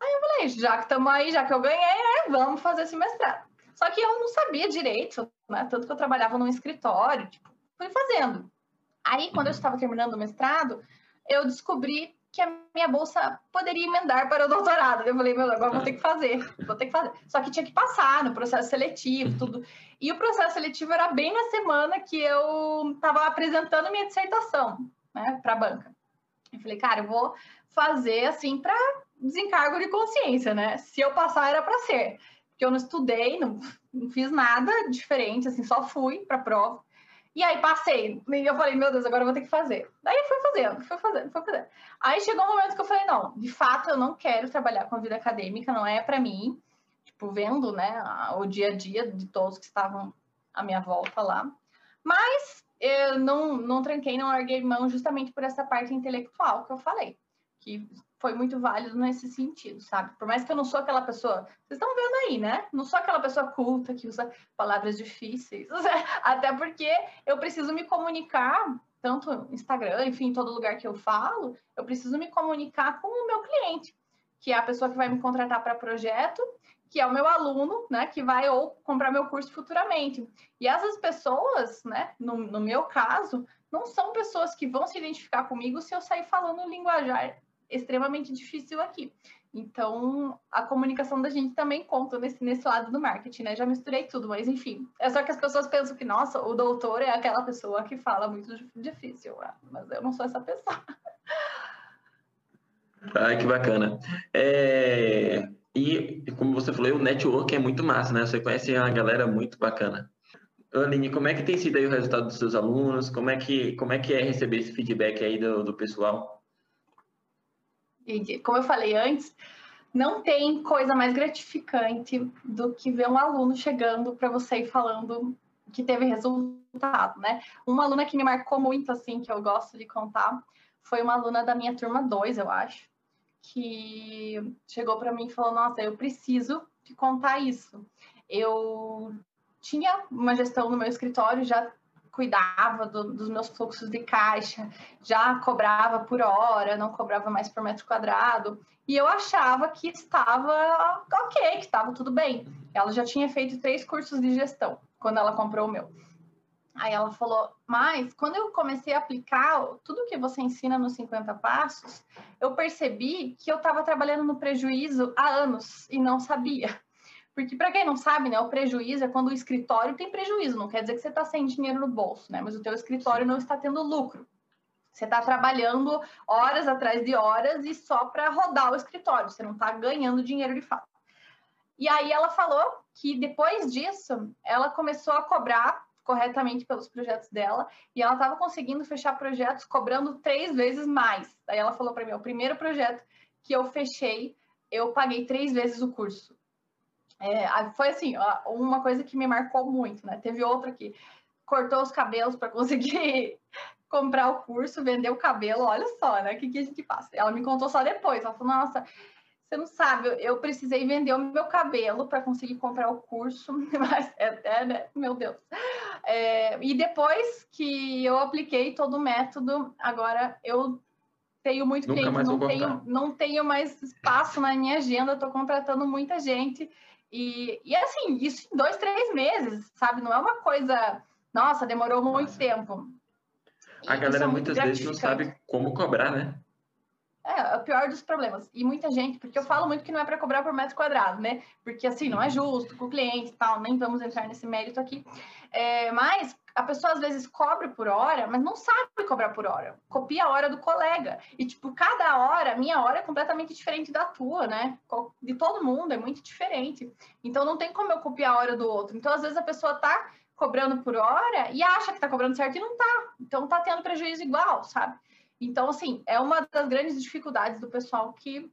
Aí eu falei, já que estamos aí, já que eu ganhei, né, vamos fazer esse mestrado. Só que eu não sabia direito, né? Tanto que eu trabalhava num escritório, tipo, fui fazendo. Aí, quando eu estava terminando o mestrado, eu descobri que a minha bolsa poderia emendar para o doutorado. Eu falei, meu, agora vou ter que fazer, vou ter que fazer. Só que tinha que passar no processo seletivo, tudo. E o processo seletivo era bem na semana que eu estava apresentando minha dissertação, né, para a banca. Eu falei, cara, eu vou fazer assim para desencargo de consciência, né? Se eu passar era para ser, porque eu não estudei, não, não fiz nada diferente, assim, só fui para a prova. E aí passei. E eu falei, meu Deus, agora eu vou ter que fazer. Daí fui fazendo, fui fazendo, fui fazendo. Aí chegou um momento que eu falei, não, de fato eu não quero trabalhar com a vida acadêmica, não é para mim. Tipo, vendo, né, o dia a dia de todos que estavam à minha volta lá. Mas eu não, não tranquei, não larguei mão justamente por essa parte intelectual que eu falei. Que foi muito válido nesse sentido, sabe? Por mais que eu não sou aquela pessoa, vocês estão vendo aí, né? Não sou aquela pessoa culta que usa palavras difíceis, (laughs) até porque eu preciso me comunicar, tanto Instagram, enfim, todo lugar que eu falo, eu preciso me comunicar com o meu cliente, que é a pessoa que vai me contratar para projeto, que é o meu aluno, né, que vai ou comprar meu curso futuramente. E essas pessoas, né, no, no meu caso, não são pessoas que vão se identificar comigo se eu sair falando linguajar extremamente difícil aqui. Então, a comunicação da gente também conta nesse, nesse lado do marketing, né? Já misturei tudo, mas enfim. É só que as pessoas pensam que, nossa, o doutor é aquela pessoa que fala muito difícil. Ah, mas eu não sou essa pessoa. (laughs) Ai, que bacana. É... E, como você falou, o network é muito massa, né? Você conhece uma galera muito bacana. Aline, como é que tem sido aí o resultado dos seus alunos? Como é que, como é, que é receber esse feedback aí do, do pessoal? E, como eu falei antes, não tem coisa mais gratificante do que ver um aluno chegando para você e falando que teve resultado, né? Uma aluna que me marcou muito, assim, que eu gosto de contar, foi uma aluna da minha turma 2, eu acho, que chegou para mim e falou: Nossa, eu preciso te contar isso. Eu tinha uma gestão no meu escritório, já cuidava do, dos meus fluxos de caixa, já cobrava por hora, não cobrava mais por metro quadrado, e eu achava que estava ok, que estava tudo bem. Ela já tinha feito três cursos de gestão quando ela comprou o meu. Aí ela falou, mas quando eu comecei a aplicar tudo que você ensina nos 50 passos, eu percebi que eu estava trabalhando no prejuízo há anos e não sabia. Porque, para quem não sabe, né, o prejuízo é quando o escritório tem prejuízo, não quer dizer que você está sem dinheiro no bolso, né? Mas o teu escritório não está tendo lucro. Você está trabalhando horas atrás de horas e só para rodar o escritório, você não está ganhando dinheiro de fato. E aí ela falou que depois disso, ela começou a cobrar corretamente pelos projetos dela e ela estava conseguindo fechar projetos cobrando três vezes mais. Daí ela falou para mim: o primeiro projeto que eu fechei, eu paguei três vezes o curso. É, foi assim, uma coisa que me marcou muito, né? Teve outra que cortou os cabelos para conseguir (laughs) comprar o curso, vender o cabelo, olha só, né? O que, que a gente passa? Ela me contou só depois. Ela falou, nossa, você não sabe, eu precisei vender o meu cabelo para conseguir comprar o curso, (laughs) mas é, é né? meu Deus. É, e depois que eu apliquei todo o método, agora eu tenho muito Nunca cliente, não tenho, não tenho mais espaço na minha agenda, estou contratando muita gente. E, e assim, isso em dois, três meses, sabe? Não é uma coisa, nossa, demorou muito tempo. A galera é muitas vezes não sabe como cobrar, né? É, é, o pior dos problemas. E muita gente, porque eu falo muito que não é para cobrar por metro quadrado, né? Porque assim, não é justo com o cliente e tal, nem vamos entrar nesse mérito aqui. É, mas a pessoa às vezes cobra por hora, mas não sabe cobrar por hora. Copia a hora do colega. E, tipo, cada hora, minha hora é completamente diferente da tua, né? De todo mundo, é muito diferente. Então não tem como eu copiar a hora do outro. Então, às vezes, a pessoa tá cobrando por hora e acha que tá cobrando certo e não tá. Então tá tendo prejuízo igual, sabe? Então, assim, é uma das grandes dificuldades do pessoal que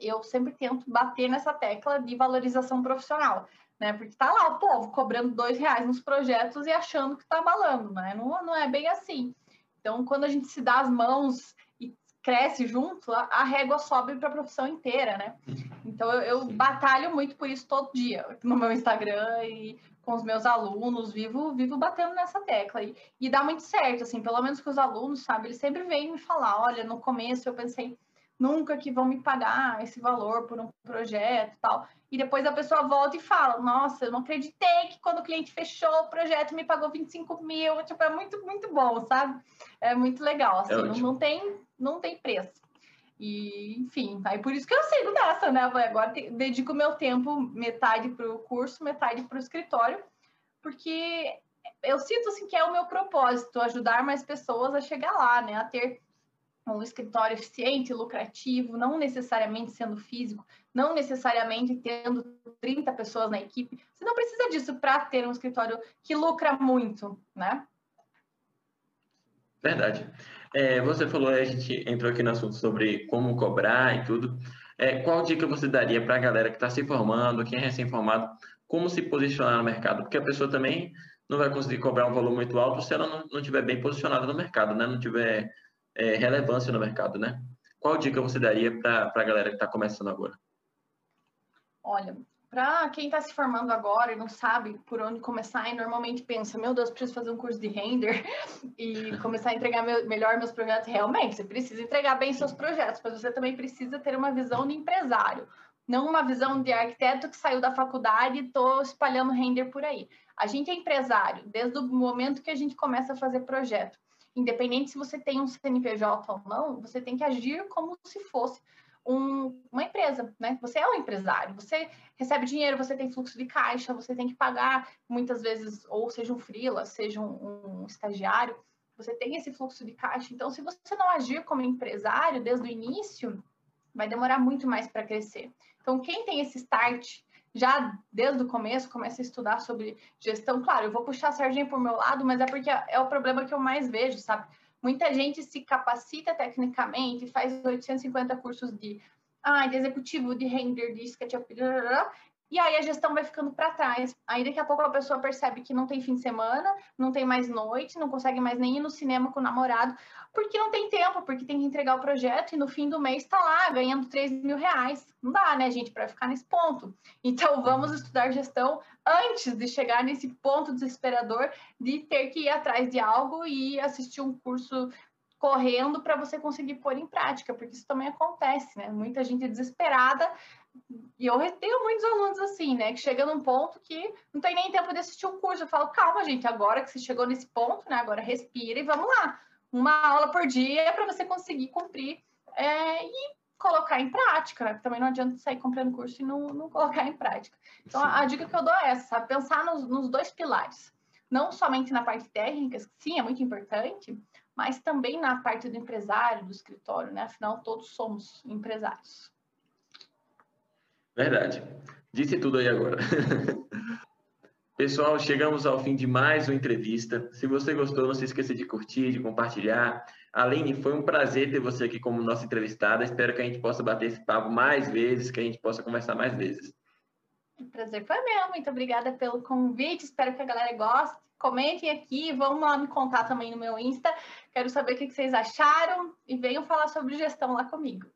eu sempre tento bater nessa tecla de valorização profissional, né? Porque tá lá o povo cobrando dois reais nos projetos e achando que tá balando, né? Não, não é bem assim. Então, quando a gente se dá as mãos e cresce junto, a, régua sobe para a profissão inteira, né? Então, eu, eu batalho muito por isso todo dia no meu Instagram e com os meus alunos, vivo, vivo batendo nessa tecla. E, e dá muito certo, assim, pelo menos com os alunos, sabe? Eles sempre vêm me falar, olha, no começo eu pensei nunca que vão me pagar esse valor por um projeto e tal. E depois a pessoa volta e fala, nossa, eu não acreditei que quando o cliente fechou o projeto me pagou 25 mil. Tipo, é muito, muito bom, sabe? É muito legal, assim, é não, não, tem, não tem preço. E, enfim, aí por isso que eu sigo nessa, né? Agora dedico meu tempo, metade para o curso, metade para o escritório, porque eu sinto assim que é o meu propósito, ajudar mais pessoas a chegar lá, né? A ter um escritório eficiente, lucrativo, não necessariamente sendo físico, não necessariamente tendo 30 pessoas na equipe. Você não precisa disso para ter um escritório que lucra muito, né? Verdade. É, você falou, a gente entrou aqui no assunto sobre como cobrar e tudo. É, qual dica você daria para a galera que está se formando, quem é recém-formado, como se posicionar no mercado? Porque a pessoa também não vai conseguir cobrar um valor muito alto se ela não, não tiver bem posicionada no mercado, né? Não tiver é, relevância no mercado, né? Qual dica você daria para a galera que está começando agora? Olha, para quem está se formando agora e não sabe por onde começar e normalmente pensa, meu Deus, preciso fazer um curso de render (laughs) e começar a entregar meu, melhor meus projetos. Realmente, você precisa entregar bem seus projetos, mas você também precisa ter uma visão de empresário, não uma visão de arquiteto que saiu da faculdade e estou espalhando render por aí. A gente é empresário desde o momento que a gente começa a fazer projeto. Independente se você tem um CNPJ ou não, você tem que agir como se fosse um, uma empresa, né? Você é um empresário, você recebe dinheiro, você tem fluxo de caixa, você tem que pagar muitas vezes, ou seja um freela, seja um, um estagiário, você tem esse fluxo de caixa. Então, se você não agir como empresário desde o início, vai demorar muito mais para crescer. Então, quem tem esse start já desde o começo, começa a estudar sobre gestão, claro, eu vou puxar a sardinha por meu lado, mas é porque é o problema que eu mais vejo, sabe? Muita gente se capacita tecnicamente, faz 850 cursos de, ah, de executivo, de render, de SketchUp, e aí a gestão vai ficando para trás. Aí daqui a pouco a pessoa percebe que não tem fim de semana, não tem mais noite, não consegue mais nem ir no cinema com o namorado, porque não tem tempo, porque tem que entregar o projeto e no fim do mês está lá ganhando 3 mil reais. Não dá, né, gente, para ficar nesse ponto. Então vamos estudar gestão antes de chegar nesse ponto desesperador de ter que ir atrás de algo e assistir um curso correndo para você conseguir pôr em prática, porque isso também acontece, né? Muita gente desesperada, e eu tenho muitos alunos assim, né, que chega num ponto que não tem nem tempo de assistir o curso. Eu falo, calma, gente, agora que você chegou nesse ponto, né, agora respira e vamos lá. Uma aula por dia para você conseguir cumprir é, e colocar em prática, né? Porque também não adianta sair comprando curso e não, não colocar em prática. Então, a, a, dica que eu dou é essa, sabe? Pensar nos, nos dois pilares. Não somente na parte técnica, que sim, é muito importante, mas também na parte do empresário, do escritório, né? Afinal, todos somos empresários. Verdade. Disse tudo aí agora. (laughs) Pessoal, chegamos ao fim de mais uma entrevista. Se você gostou, não se esqueça de curtir, de compartilhar. Aline, foi um prazer ter você aqui como nossa entrevistada. Espero que a gente possa bater esse papo mais vezes, que a gente possa conversar mais vezes. O prazer foi meu. Muito obrigada pelo convite. Espero que a galera goste. Comentem aqui, vão lá me contar também no meu Insta. Quero saber o que vocês acharam e venham falar sobre gestão lá comigo.